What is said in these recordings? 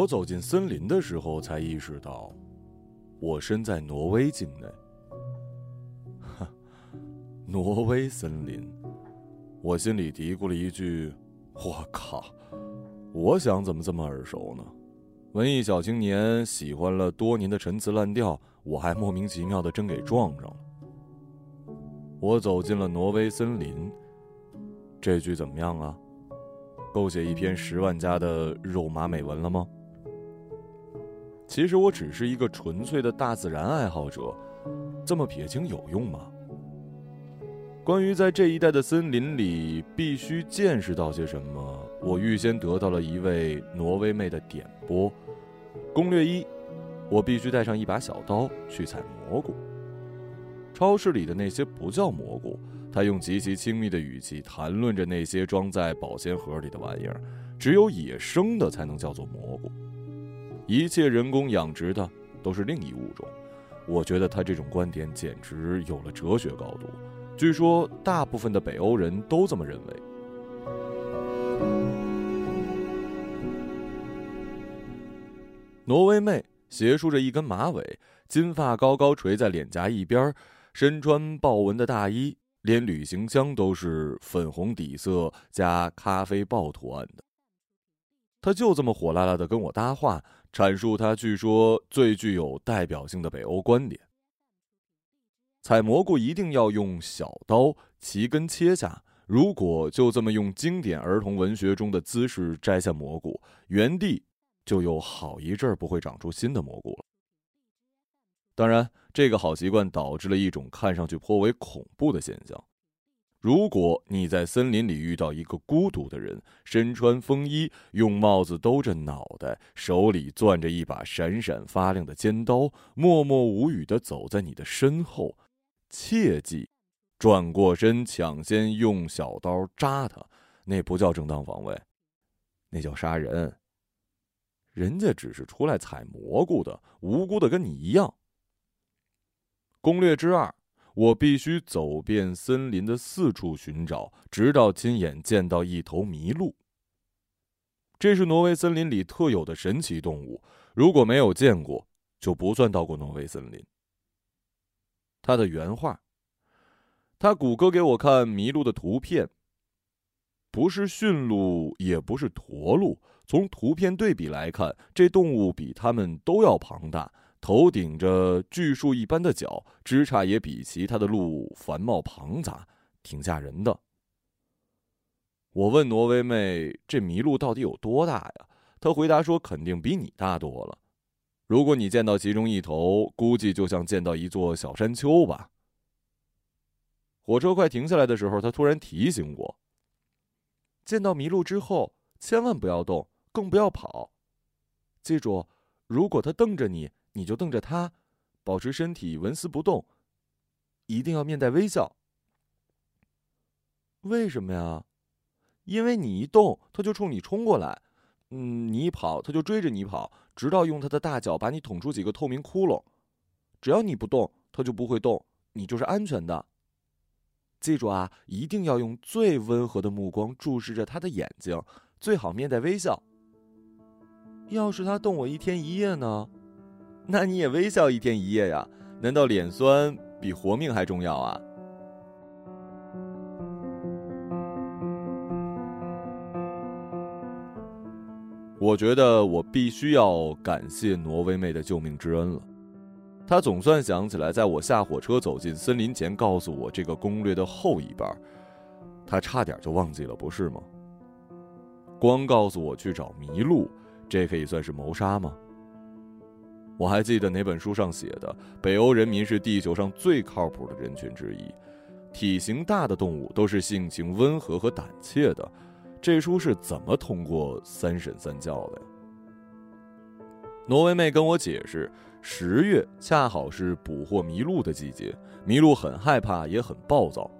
我走进森林的时候，才意识到，我身在挪威境内。哈，挪威森林，我心里嘀咕了一句：“我靠，我想怎么这么耳熟呢？”文艺小青年喜欢了多年的陈词滥调，我还莫名其妙的真给撞上了。我走进了挪威森林，这句怎么样啊？够写一篇十万加的肉麻美文了吗？其实我只是一个纯粹的大自然爱好者，这么撇清有用吗？关于在这一带的森林里必须见识到些什么，我预先得到了一位挪威妹的点拨。攻略一：我必须带上一把小刀去采蘑菇。超市里的那些不叫蘑菇，他用极其亲密的语气谈论着那些装在保鲜盒里的玩意儿，只有野生的才能叫做蘑菇。一切人工养殖的都是另一物种，我觉得他这种观点简直有了哲学高度。据说大部分的北欧人都这么认为。挪威妹斜梳着一根马尾，金发高高垂在脸颊一边，身穿豹纹的大衣，连旅行箱都是粉红底色加咖啡豹图案的。他就这么火辣辣的跟我搭话，阐述他据说最具有代表性的北欧观点：采蘑菇一定要用小刀齐根切下。如果就这么用经典儿童文学中的姿势摘下蘑菇，原地就有好一阵儿不会长出新的蘑菇了。当然，这个好习惯导致了一种看上去颇为恐怖的现象。如果你在森林里遇到一个孤独的人，身穿风衣，用帽子兜着脑袋，手里攥着一把闪闪发亮的尖刀，默默无语的走在你的身后，切记，转过身抢先用小刀扎他，那不叫正当防卫，那叫杀人。人家只是出来采蘑菇的，无辜的跟你一样。攻略之二。我必须走遍森林的四处寻找，直到亲眼见到一头麋鹿。这是挪威森林里特有的神奇动物，如果没有见过，就不算到过挪威森林。他的原话，他谷歌给我看麋鹿的图片，不是驯鹿，也不是驼鹿，从图片对比来看，这动物比他们都要庞大。头顶着巨树一般的角，枝杈也比其他的鹿繁茂庞杂，挺吓人的。我问挪威妹：“这麋鹿到底有多大呀？”她回答说：“肯定比你大多了。如果你见到其中一头，估计就像见到一座小山丘吧。”火车快停下来的时候，她突然提醒我：“见到麋鹿之后，千万不要动，更不要跑。记住，如果它瞪着你。”你就瞪着他，保持身体纹丝不动，一定要面带微笑。为什么呀？因为你一动，他就冲你冲过来；嗯，你一跑，他就追着你跑，直到用他的大脚把你捅出几个透明窟窿。只要你不动，他就不会动，你就是安全的。记住啊，一定要用最温和的目光注视着他的眼睛，最好面带微笑。要是他动我一天一夜呢？那你也微笑一天一夜呀？难道脸酸比活命还重要啊？我觉得我必须要感谢挪威妹的救命之恩了。她总算想起来，在我下火车走进森林前，告诉我这个攻略的后一半。她差点就忘记了，不是吗？光告诉我去找麋鹿，这可以算是谋杀吗？我还记得哪本书上写的，北欧人民是地球上最靠谱的人群之一，体型大的动物都是性情温和和胆怯的。这书是怎么通过三审三教的呀？挪威妹跟我解释，十月恰好是捕获麋鹿的季节，麋鹿很害怕，也很暴躁。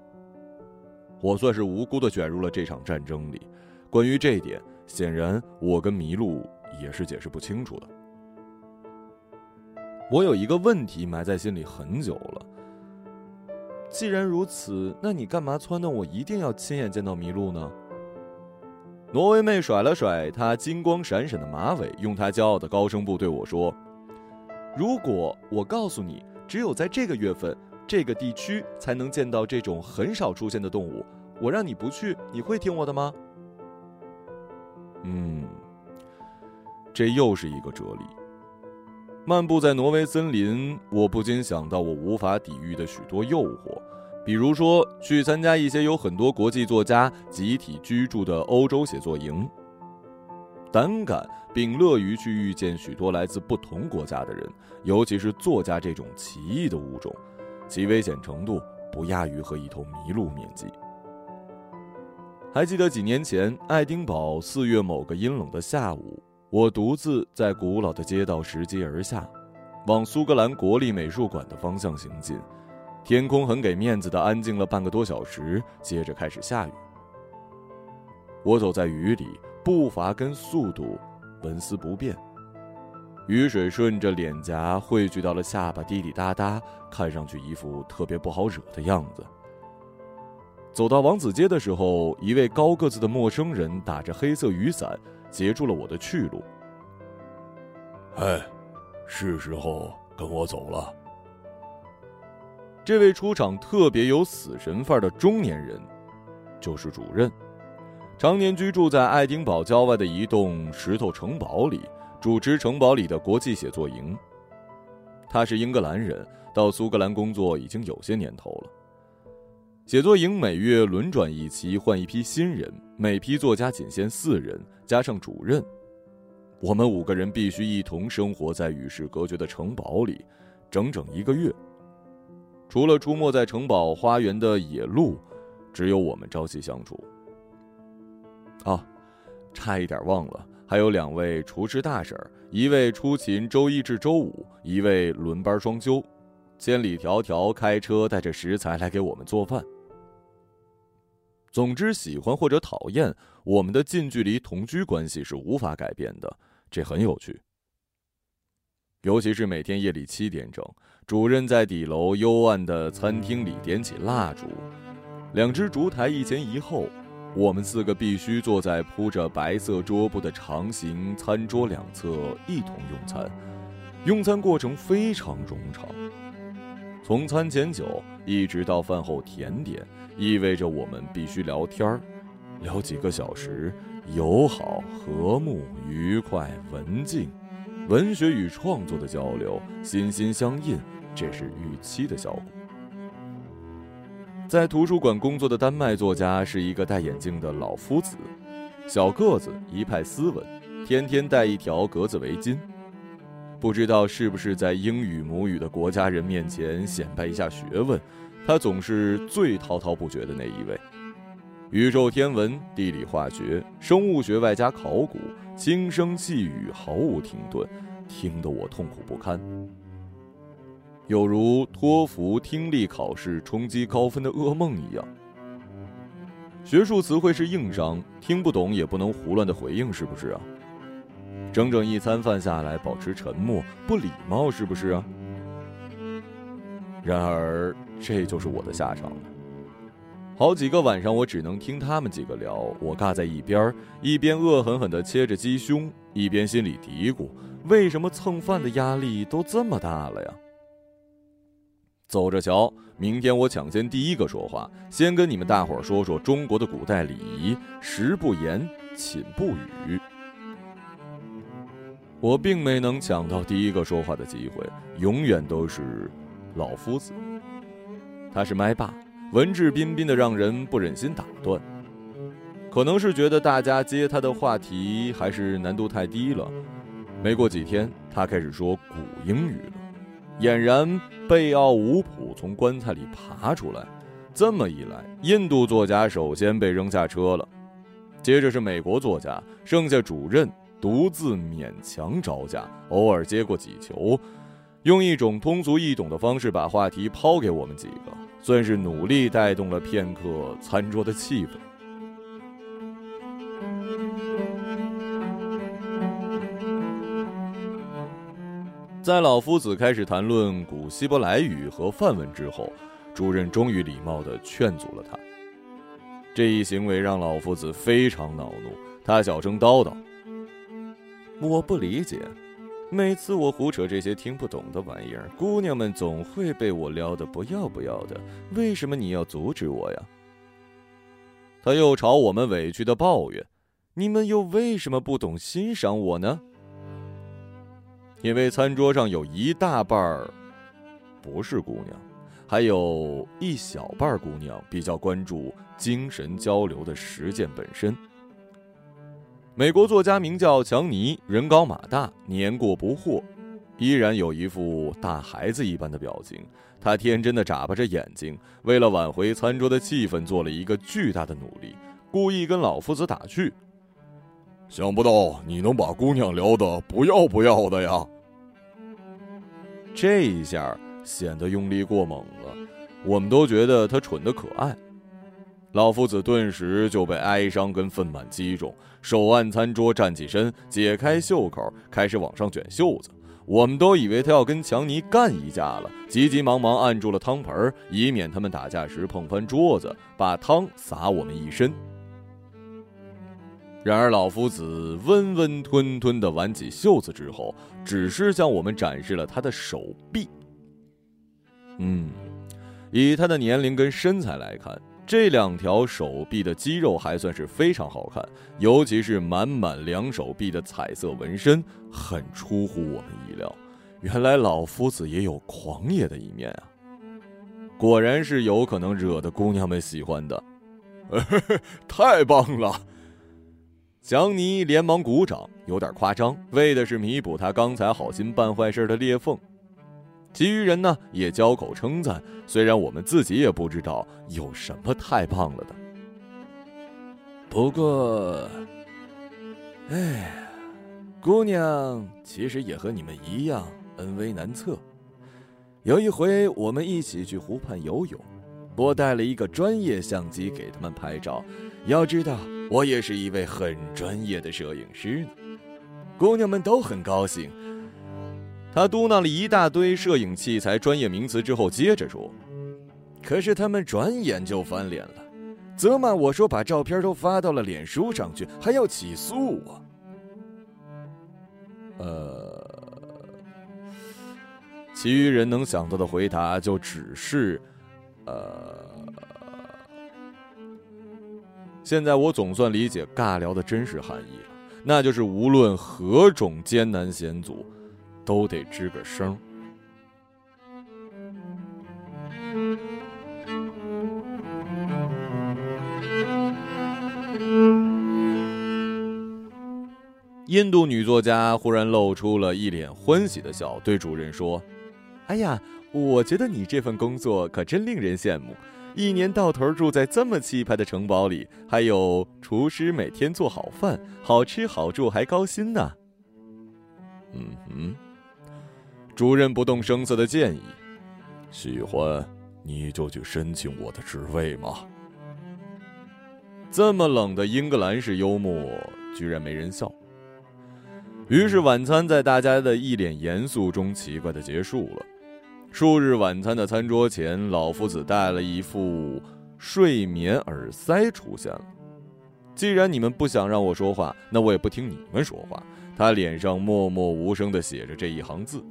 我算是无辜的卷入了这场战争里。关于这一点，显然我跟麋鹿也是解释不清楚的。我有一个问题埋在心里很久了。既然如此，那你干嘛撺掇我一定要亲眼见到麋鹿呢？挪威妹甩了甩她金光闪闪的马尾，用她骄傲的高声部对我说：“如果我告诉你，只有在这个月份、这个地区才能见到这种很少出现的动物，我让你不去，你会听我的吗？”嗯，这又是一个哲理。漫步在挪威森林，我不禁想到我无法抵御的许多诱惑。比如说，去参加一些有很多国际作家集体居住的欧洲写作营，胆敢并乐于去遇见许多来自不同国家的人，尤其是作家这种奇异的物种，其危险程度不亚于和一头麋鹿面基。还记得几年前，爱丁堡四月某个阴冷的下午，我独自在古老的街道拾阶而下，往苏格兰国立美术馆的方向行进。天空很给面子的安静了半个多小时，接着开始下雨。我走在雨里，步伐跟速度纹丝不变，雨水顺着脸颊汇聚到了下巴，滴滴答答，看上去一副特别不好惹的样子。走到王子街的时候，一位高个子的陌生人打着黑色雨伞，截住了我的去路。哎，是时候跟我走了。这位出场特别有死神范儿的中年人，就是主任，常年居住在爱丁堡郊外的一栋石头城堡里，主持城堡里的国际写作营。他是英格兰人，到苏格兰工作已经有些年头了。写作营每月轮转一期，换一批新人，每批作家仅限四人，加上主任，我们五个人必须一同生活在与世隔绝的城堡里，整整一个月。除了出没在城堡花园的野鹿，只有我们朝夕相处。啊，差一点忘了，还有两位厨师大婶，一位出勤周一至周五，一位轮班双休，千里迢迢开车带着食材来给我们做饭。总之，喜欢或者讨厌，我们的近距离同居关系是无法改变的，这很有趣。尤其是每天夜里七点整。主任在底楼幽暗的餐厅里点起蜡烛，两只烛台一前一后，我们四个必须坐在铺着白色桌布的长形餐桌两侧一同用餐。用餐过程非常冗长，从餐前酒一直到饭后甜点，意味着我们必须聊天儿，聊几个小时，友好、和睦、愉快、文静，文学与创作的交流，心心相印。这是预期的效果。在图书馆工作的丹麦作家是一个戴眼镜的老夫子，小个子，一派斯文，天天戴一条格子围巾。不知道是不是在英语母语的国家人面前显摆一下学问，他总是最滔滔不绝的那一位。宇宙天文、地理化学、生物学外加考古，轻声细语毫无停顿，听得我痛苦不堪。有如托福听力考试冲击高分的噩梦一样。学术词汇是硬伤，听不懂也不能胡乱的回应，是不是啊？整整一餐饭下来，保持沉默不礼貌，是不是啊？然而，这就是我的下场了。好几个晚上，我只能听他们几个聊，我尬在一边，一边恶狠狠地切着鸡胸，一边心里嘀咕：为什么蹭饭的压力都这么大了呀？走着瞧，明天我抢先第一个说话，先跟你们大伙儿说说中国的古代礼仪：食不言，寝不语。我并没能抢到第一个说话的机会，永远都是老夫子。他是麦霸，文质彬彬的，让人不忍心打断。可能是觉得大家接他的话题还是难度太低了，没过几天，他开始说古英语了。俨然贝奥武普从棺材里爬出来，这么一来，印度作家首先被扔下车了，接着是美国作家，剩下主任独自勉强招架，偶尔接过几球，用一种通俗易懂的方式把话题抛给我们几个，算是努力带动了片刻餐桌的气氛。在老夫子开始谈论古希伯来语和梵文之后，主任终于礼貌地劝阻了他。这一行为让老夫子非常恼怒，他小声叨叨：“我不理解，每次我胡扯这些听不懂的玩意儿，姑娘们总会被我撩得不要不要的。为什么你要阻止我呀？”他又朝我们委屈的抱怨：“你们又为什么不懂欣赏我呢？”因为餐桌上有一大半儿不是姑娘。还有一小半姑娘比较关注精神交流的实践本身。美国作家名叫强尼，人高马大，年过不惑，依然有一副大孩子一般的表情。他天真的眨巴着眼睛，为了挽回餐桌的气氛，做了一个巨大的努力，故意跟老夫子打趣：“想不到你能把姑娘聊得不要不要的呀！”这一下。显得用力过猛了，我们都觉得他蠢得可爱。老夫子顿时就被哀伤跟愤懑击中，手按餐桌站起身，解开袖口，开始往上卷袖子。我们都以为他要跟强尼干一架了，急急忙忙按住了汤盆，以免他们打架时碰翻桌子，把汤洒我们一身。然而老夫子温温吞吞地挽起袖子之后，只是向我们展示了他的手臂。嗯，以他的年龄跟身材来看，这两条手臂的肌肉还算是非常好看，尤其是满满两手臂的彩色纹身，很出乎我们意料。原来老夫子也有狂野的一面啊！果然是有可能惹得姑娘们喜欢的，太棒了！强尼连忙鼓掌，有点夸张，为的是弥补他刚才好心办坏事的裂缝。其余人呢也交口称赞，虽然我们自己也不知道有什么太棒了的。不过，哎，姑娘其实也和你们一样恩威难测。有一回我们一起去湖畔游泳，我带了一个专业相机给他们拍照。要知道，我也是一位很专业的摄影师呢。姑娘们都很高兴。他嘟囔了一大堆摄影器材专业名词之后，接着说：“可是他们转眼就翻脸了，责骂我说把照片都发到了脸书上去，还要起诉我。”呃，其余人能想到的回答就只是：“呃。”现在我总算理解尬聊的真实含义了，那就是无论何种艰难险阻。都得吱个声。印度女作家忽然露出了一脸欢喜的笑，对主任说：“哎呀，我觉得你这份工作可真令人羡慕，一年到头住在这么气派的城堡里，还有厨师每天做好饭，好吃好住还高薪呢。”嗯哼。主任不动声色的建议：“喜欢你就去申请我的职位嘛。”这么冷的英格兰式幽默，居然没人笑。于是晚餐在大家的一脸严肃中奇怪的结束了。数日晚餐的餐桌前，老夫子带了一副睡眠耳塞出现了。既然你们不想让我说话，那我也不听你们说话。他脸上默默无声的写着这一行字。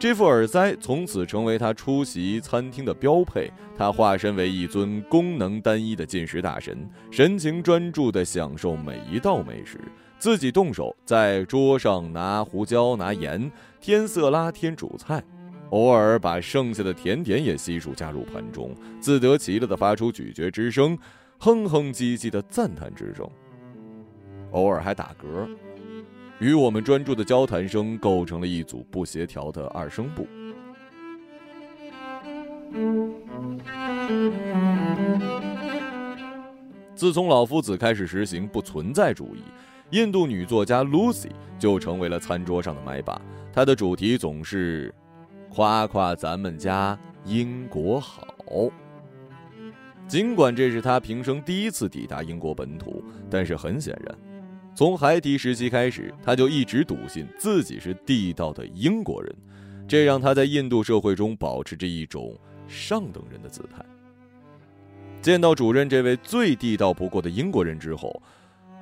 这副耳塞从此成为他出席餐厅的标配。他化身为一尊功能单一的进食大神，神情专注地享受每一道美食，自己动手在桌上拿胡椒、拿盐添色拉添主菜，偶尔把剩下的甜点也悉数加入盘中，自得其乐地发出咀嚼之声，哼哼唧唧的赞叹之声，偶尔还打嗝。与我们专注的交谈声构成了一组不协调的二声部。自从老夫子开始实行不存在主义，印度女作家 Lucy 就成为了餐桌上的麦霸。她的主题总是夸夸咱们家英国好。尽管这是她平生第一次抵达英国本土，但是很显然。从孩提时期开始，他就一直笃信自己是地道的英国人，这让他在印度社会中保持着一种上等人的姿态。见到主任这位最地道不过的英国人之后，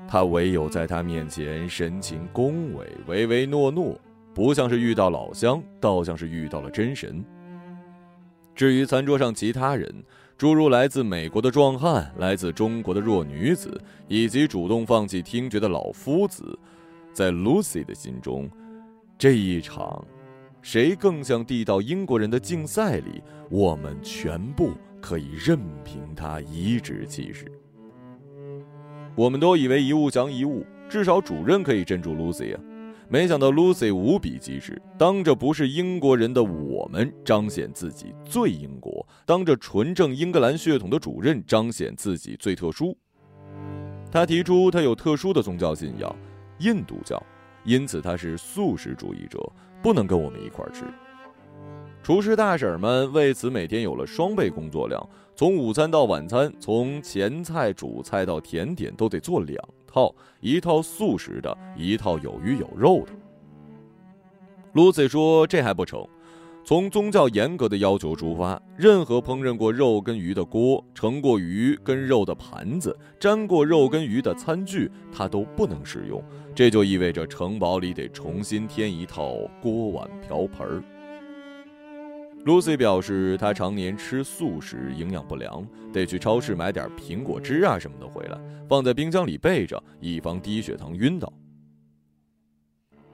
他唯有在他面前神情恭维、唯唯诺诺，不像是遇到老乡，倒像是遇到了真神。至于餐桌上其他人，诸如来自美国的壮汉、来自中国的弱女子，以及主动放弃听觉的老夫子，在 Lucy 的心中，这一场谁更像地道英国人的竞赛里，我们全部可以任凭他颐指气使。我们都以为一物降一物，至少主任可以镇住 Lucy 啊！没想到 Lucy 无比机智，当着不是英国人的我们彰显自己最英国，当着纯正英格兰血统的主任彰显自己最特殊。他提出他有特殊的宗教信仰——印度教，因此他是素食主义者，不能跟我们一块吃。厨师大婶们为此每天有了双倍工作量。从午餐到晚餐，从前菜、主菜到甜点，都得做两套：一套素食的，一套有鱼有肉的。Lucy 说：“这还不成，从宗教严格的要求出发，任何烹饪过肉跟鱼的锅、盛过鱼跟肉的盘子、沾过肉跟鱼的餐具，他都不能使用。这就意味着城堡里得重新添一套锅碗瓢盆儿。” Lucy 表示，她常年吃素食，营养不良，得去超市买点苹果汁啊什么的回来，放在冰箱里备着，以防低血糖晕倒。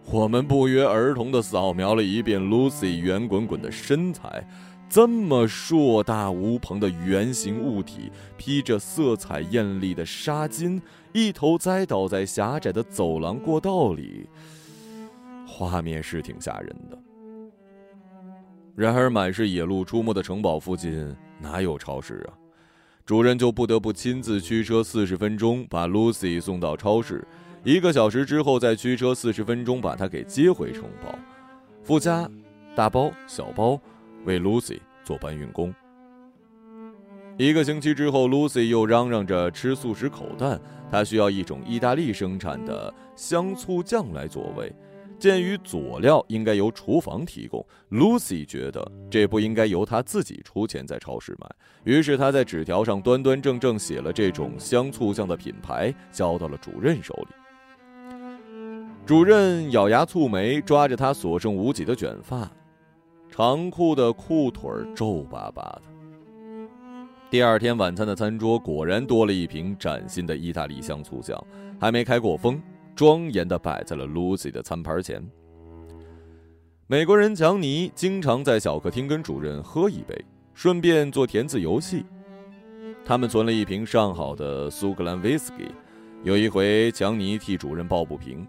我们不约而同地扫描了一遍 Lucy 圆滚滚的身材，这么硕大无朋的圆形物体，披着色彩艳丽的纱巾，一头栽倒在狭窄的走廊过道里，画面是挺吓人的。然而，满是野鹿出没的城堡附近哪有超市啊？主人就不得不亲自驱车四十分钟把 Lucy 送到超市，一个小时之后再驱车四十分钟把她给接回城堡。附加大包小包，为 Lucy 做搬运工。一个星期之后，Lucy 又嚷嚷着吃素食口蛋，她需要一种意大利生产的香醋酱来作味。鉴于佐料应该由厨房提供，Lucy 觉得这不应该由她自己出钱在超市买，于是她在纸条上端端正正写了这种香醋酱的品牌，交到了主任手里。主任咬牙蹙眉，抓着她所剩无几的卷发，长裤的裤腿皱巴巴的。第二天晚餐的餐桌果然多了一瓶崭新的意大利香醋酱，还没开过封。庄严地摆在了 Lucy 的餐盘前。美国人强尼经常在小客厅跟主任喝一杯，顺便做填字游戏。他们存了一瓶上好的苏格兰威士忌。有一回，强尼替主任抱不平：“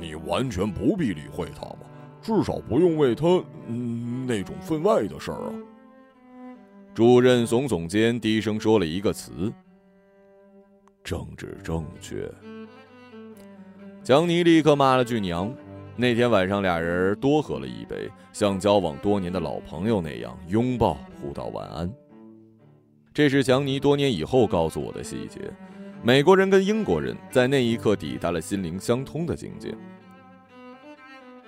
你完全不必理会他嘛，至少不用为他那种分外的事儿啊。”主任耸耸肩，低声说了一个词：“政治正确。”强尼立刻骂了句娘。那天晚上，俩人多喝了一杯，像交往多年的老朋友那样拥抱，互道晚安。这是强尼多年以后告诉我的细节。美国人跟英国人在那一刻抵达了心灵相通的境界。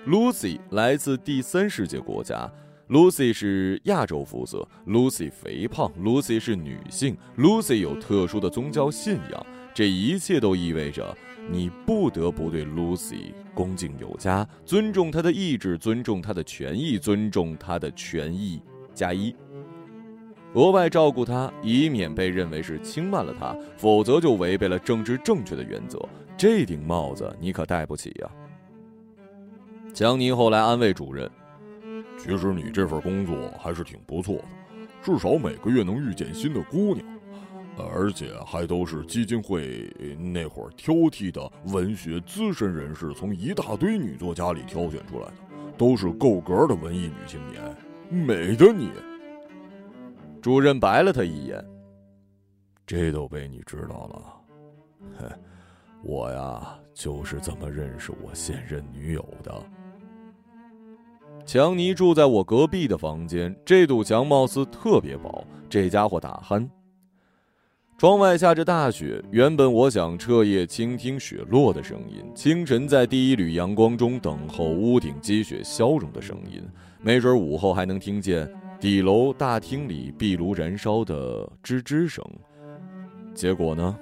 Lucy 来自第三世界国家，Lucy 是亚洲肤色，Lucy 肥胖，Lucy 是女性，Lucy 有特殊的宗教信仰。这一切都意味着。你不得不对 Lucy 恭敬有加，尊重她的意志，尊重她的权益，尊重她的权益加一，额外照顾她，以免被认为是轻慢了她，否则就违背了政治正确的原则。这顶帽子你可戴不起呀！强尼后来安慰主任：“其实你这份工作还是挺不错的，至少每个月能遇见新的姑娘。”而且还都是基金会那会儿挑剔的文学资深人士，从一大堆女作家里挑选出来的，都是够格的文艺女青年，美的你。主任白了他一眼，这都被你知道了，哼，我呀就是这么认识我现任女友的。强尼住在我隔壁的房间，这堵墙貌似特别薄，这家伙打鼾。窗外下着大雪，原本我想彻夜倾听雪落的声音，清晨在第一缕阳光中等候屋顶积雪消融的声音，没准午后还能听见底楼大厅里壁炉燃烧的吱吱声。结果呢，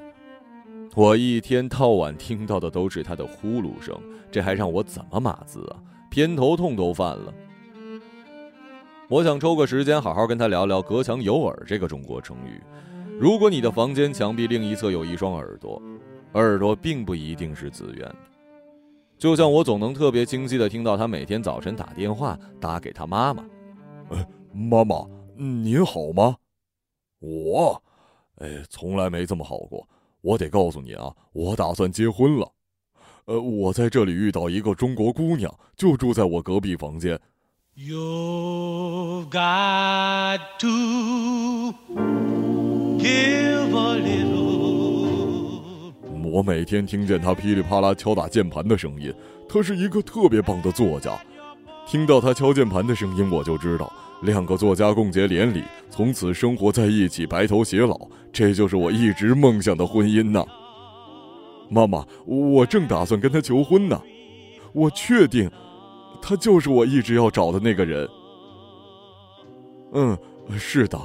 我一天到晚听到的都是他的呼噜声，这还让我怎么码字啊？偏头痛都犯了。我想抽个时间好好跟他聊聊“隔墙有耳”这个中国成语。如果你的房间墙壁另一侧有一双耳朵，耳朵并不一定是自愿的。就像我总能特别清晰的听到他每天早晨打电话打给他妈妈：“哎，妈妈，您好吗？我，哎，从来没这么好过。我得告诉你啊，我打算结婚了。呃，我在这里遇到一个中国姑娘，就住在我隔壁房间。” You've got to 我每天听见他噼里啪啦敲打键盘的声音，他是一个特别棒的作家。听到他敲键盘的声音，我就知道两个作家共结连理，从此生活在一起，白头偕老，这就是我一直梦想的婚姻呐。妈妈，我正打算跟他求婚呢，我确定。他就是我一直要找的那个人。嗯，是的，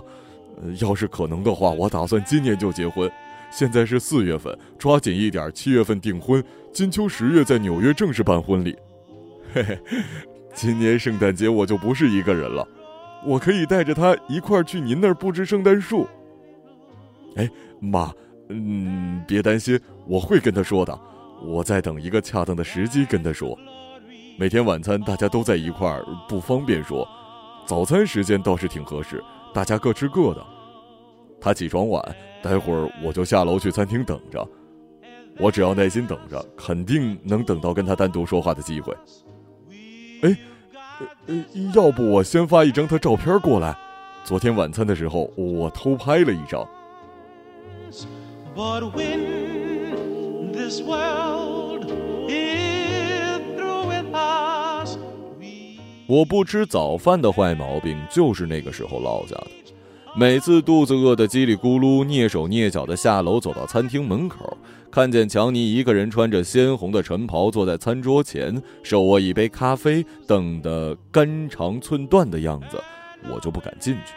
要是可能的话，我打算今年就结婚。现在是四月份，抓紧一点，七月份订婚，金秋十月在纽约正式办婚礼。嘿嘿，今年圣诞节我就不是一个人了，我可以带着他一块儿去您那儿布置圣诞树。哎，妈，嗯，别担心，我会跟他说的。我在等一个恰当的时机跟他说。每天晚餐大家都在一块儿，不方便说。早餐时间倒是挺合适，大家各吃各的。他起床晚，待会儿我就下楼去餐厅等着。我只要耐心等着，肯定能等到跟他单独说话的机会。哎，呃，要不我先发一张他照片过来？昨天晚餐的时候我偷拍了一张。我不吃早饭的坏毛病就是那个时候落下的。每次肚子饿得叽里咕噜，蹑手蹑脚地下楼走到餐厅门口，看见强尼一个人穿着鲜红的晨袍坐在餐桌前，手握一杯咖啡，等得肝肠寸断的样子，我就不敢进去。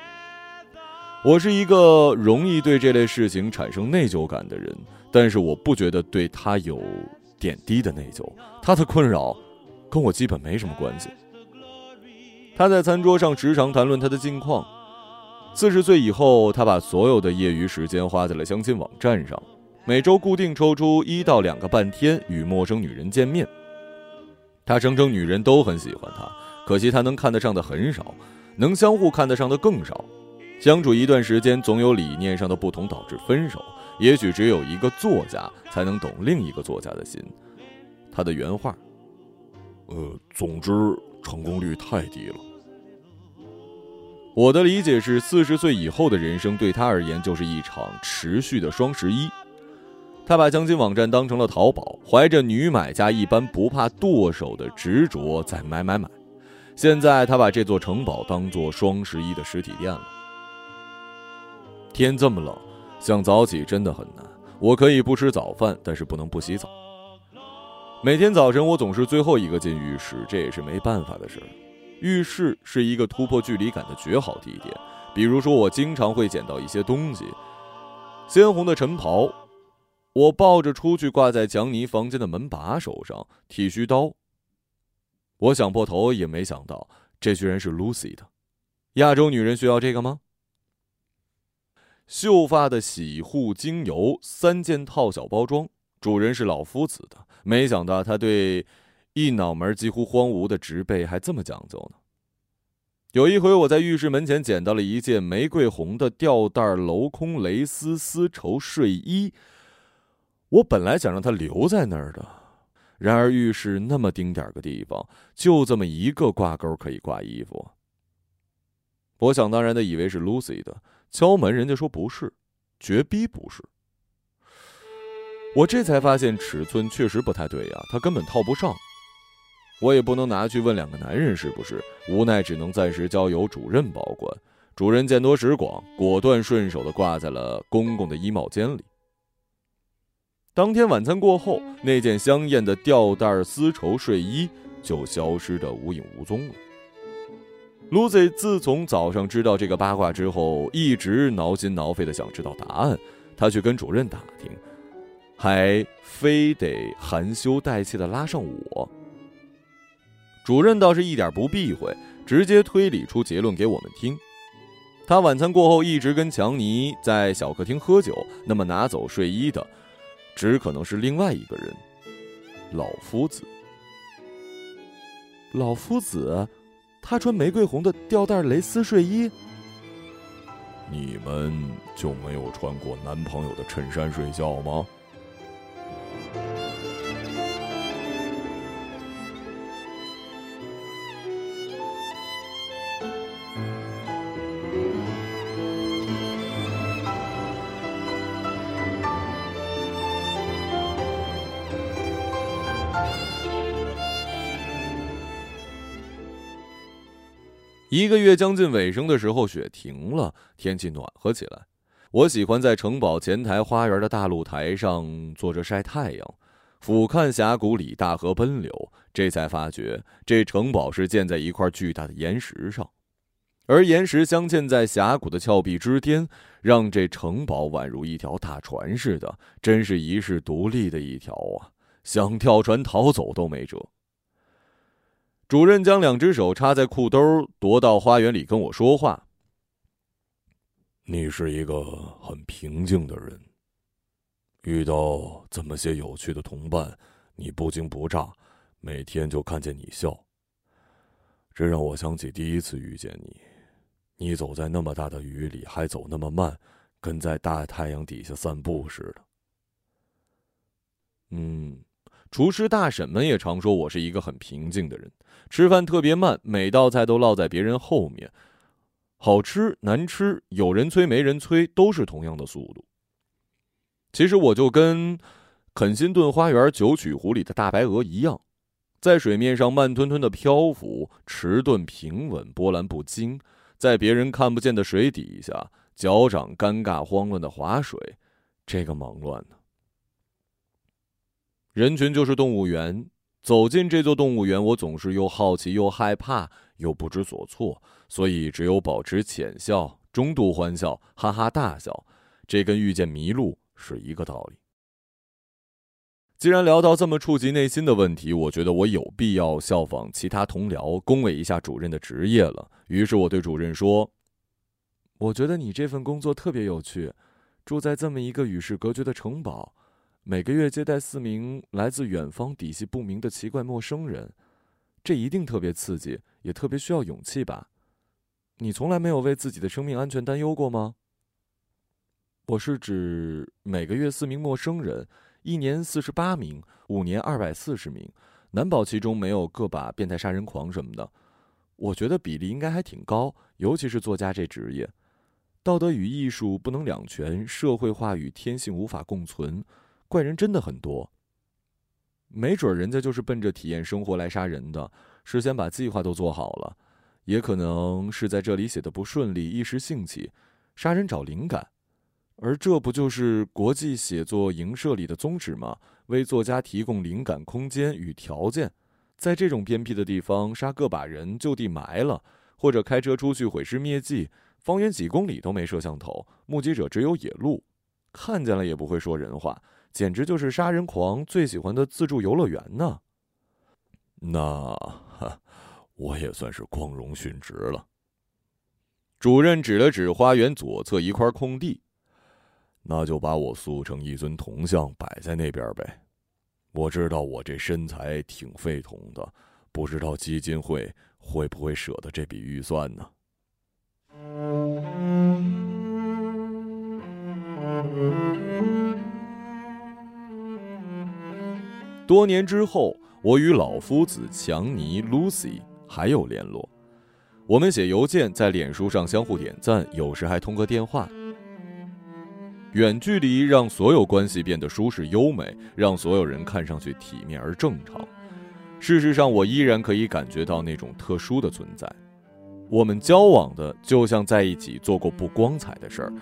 我是一个容易对这类事情产生内疚感的人，但是我不觉得对他有点滴的内疚。他的困扰，跟我基本没什么关系。他在餐桌上时常谈论他的近况。四十岁以后，他把所有的业余时间花在了相亲网站上，每周固定抽出一到两个半天与陌生女人见面。他声称女人都很喜欢他，可惜他能看得上的很少，能相互看得上的更少。相处一段时间，总有理念上的不同导致分手。也许只有一个作家才能懂另一个作家的心。他的原话：“呃，总之，成功率太低了。”我的理解是，四十岁以后的人生对他而言就是一场持续的双十一。他把相亲网站当成了淘宝，怀着女买家一般不怕剁手的执着在买买买。现在他把这座城堡当做双十一的实体店了。天这么冷，想早起真的很难。我可以不吃早饭，但是不能不洗澡。每天早晨我总是最后一个进浴室，这也是没办法的事儿。浴室是一个突破距离感的绝好地点，比如说，我经常会捡到一些东西，鲜红的晨袍，我抱着出去挂在强尼房间的门把手上，剃须刀。我想破头也没想到，这居然是 Lucy 的。亚洲女人需要这个吗？秀发的洗护精油三件套小包装，主人是老夫子的，没想到他对。一脑门几乎荒芜的植被还这么讲究呢。有一回，我在浴室门前捡到了一件玫瑰红的吊带镂空蕾丝丝绸睡衣。我本来想让它留在那儿的，然而浴室那么丁点儿个地方，就这么一个挂钩可以挂衣服。我想当然的以为是 Lucy 的，敲门，人家说不是，绝逼不是。我这才发现尺寸确实不太对呀，它根本套不上。我也不能拿去问两个男人是不是，无奈只能暂时交由主任保管。主任见多识广，果断顺手的挂在了公公的衣帽间里。当天晚餐过后，那件香艳的吊带丝绸睡衣就消失的无影无踪了。Lucy 自从早上知道这个八卦之后，一直挠心挠肺的想知道答案。他去跟主任打听，还非得含羞带怯的拉上我。主任倒是一点不避讳，直接推理出结论给我们听。他晚餐过后一直跟强尼在小客厅喝酒，那么拿走睡衣的，只可能是另外一个人，老夫子。老夫子，他穿玫瑰红的吊带蕾丝睡衣。你们就没有穿过男朋友的衬衫睡觉吗？一个月将近尾声的时候，雪停了，天气暖和起来。我喜欢在城堡前台花园的大露台上坐着晒太阳，俯瞰峡谷里大河奔流。这才发觉，这城堡是建在一块巨大的岩石上，而岩石镶嵌在峡谷的峭壁之巅，让这城堡宛如一条大船似的，真是一世独立的一条啊！想跳船逃走都没辙。主任将两只手插在裤兜，踱到花园里跟我说话。你是一个很平静的人，遇到这么些有趣的同伴，你不惊不乍，每天就看见你笑。这让我想起第一次遇见你，你走在那么大的雨里，还走那么慢，跟在大太阳底下散步似的。嗯。厨师大婶们也常说我是一个很平静的人，吃饭特别慢，每道菜都落在别人后面，好吃难吃，有人催没人催，都是同样的速度。其实我就跟肯辛顿花园九曲湖里的大白鹅一样，在水面上慢吞吞的漂浮，迟钝平稳，波澜不惊，在别人看不见的水底下，脚掌尴尬慌乱的划水，这个忙乱呢？人群就是动物园，走进这座动物园，我总是又好奇又害怕又不知所措，所以只有保持浅笑、中度欢笑、哈哈大笑，这跟遇见麋鹿是一个道理。既然聊到这么触及内心的问题，我觉得我有必要效仿其他同僚，恭维一下主任的职业了。于是我对主任说：“我觉得你这份工作特别有趣，住在这么一个与世隔绝的城堡。”每个月接待四名来自远方、底细不明的奇怪陌生人，这一定特别刺激，也特别需要勇气吧？你从来没有为自己的生命安全担忧过吗？我是指每个月四名陌生人，一年四十八名，五年二百四十名，难保其中没有个把变态杀人狂什么的。我觉得比例应该还挺高，尤其是作家这职业，道德与艺术不能两全，社会化与天性无法共存。怪人真的很多，没准人家就是奔着体验生活来杀人的，事先把计划都做好了，也可能是在这里写的不顺利，一时兴起杀人找灵感，而这不就是国际写作营社里的宗旨吗？为作家提供灵感空间与条件，在这种偏僻的地方杀个把人就地埋了，或者开车出去毁尸灭迹，方圆几公里都没摄像头，目击者只有野鹿，看见了也不会说人话。简直就是杀人狂最喜欢的自助游乐园呢。那我也算是光荣殉职了。主任指了指花园左侧一块空地，那就把我塑成一尊铜像摆在那边呗。我知道我这身材挺费铜的，不知道基金会会不会舍得这笔预算呢？多年之后，我与老夫子强尼、Lucy 还有联络。我们写邮件，在脸书上相互点赞，有时还通个电话。远距离让所有关系变得舒适优美，让所有人看上去体面而正常。事实上，我依然可以感觉到那种特殊的存在。我们交往的就像在一起做过不光彩的事儿，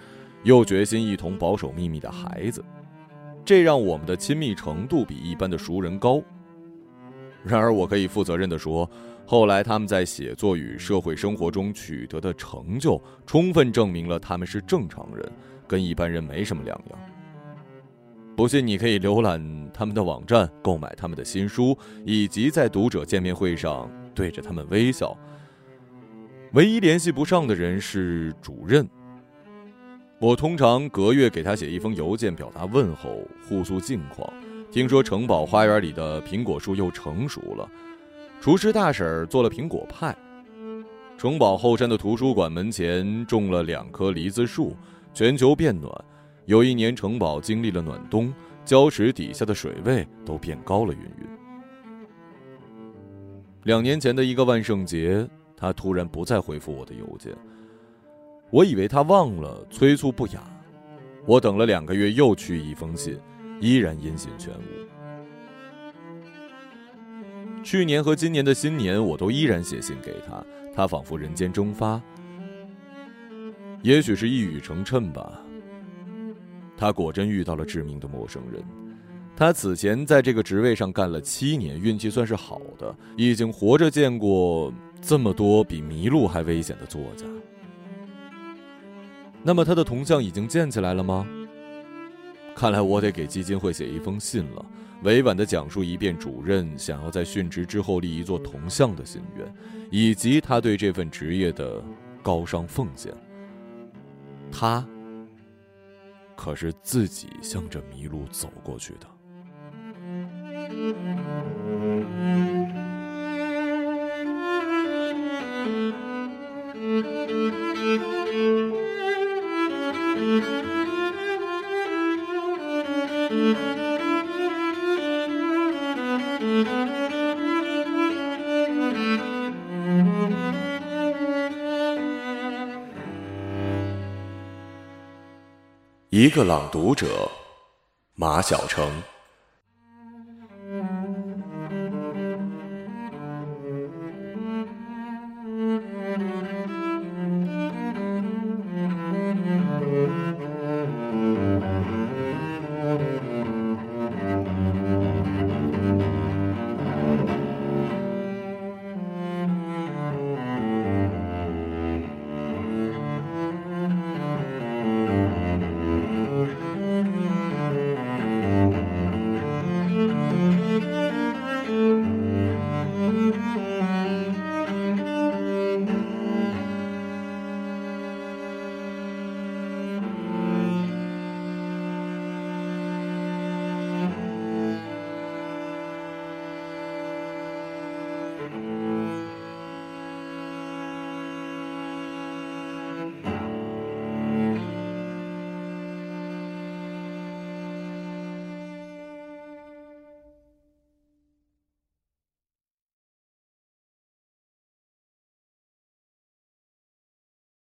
又决心一同保守秘密的孩子。这让我们的亲密程度比一般的熟人高。然而，我可以负责任地说，后来他们在写作与社会生活中取得的成就，充分证明了他们是正常人，跟一般人没什么两样。不信你可以浏览他们的网站，购买他们的新书，以及在读者见面会上对着他们微笑。唯一联系不上的人是主任。我通常隔月给他写一封邮件，表达问候，互诉近况。听说城堡花园里的苹果树又成熟了，厨师大婶做了苹果派。城堡后山的图书馆门前种了两棵梨子树。全球变暖，有一年城堡经历了暖冬，礁石底下的水位都变高了。云云。两年前的一个万圣节，他突然不再回复我的邮件。我以为他忘了，催促不雅。我等了两个月，又去一封信，依然音信全无。去年和今年的新年，我都依然写信给他，他仿佛人间蒸发。也许是一语成谶吧。他果真遇到了致命的陌生人。他此前在这个职位上干了七年，运气算是好的，已经活着见过这么多比迷路还危险的作家。那么他的铜像已经建起来了吗？看来我得给基金会写一封信了，委婉的讲述一遍主任想要在殉职之后立一座铜像的心愿，以及他对这份职业的高尚奉献。他可是自己向着迷路走过去的。一个朗读者，马晓成。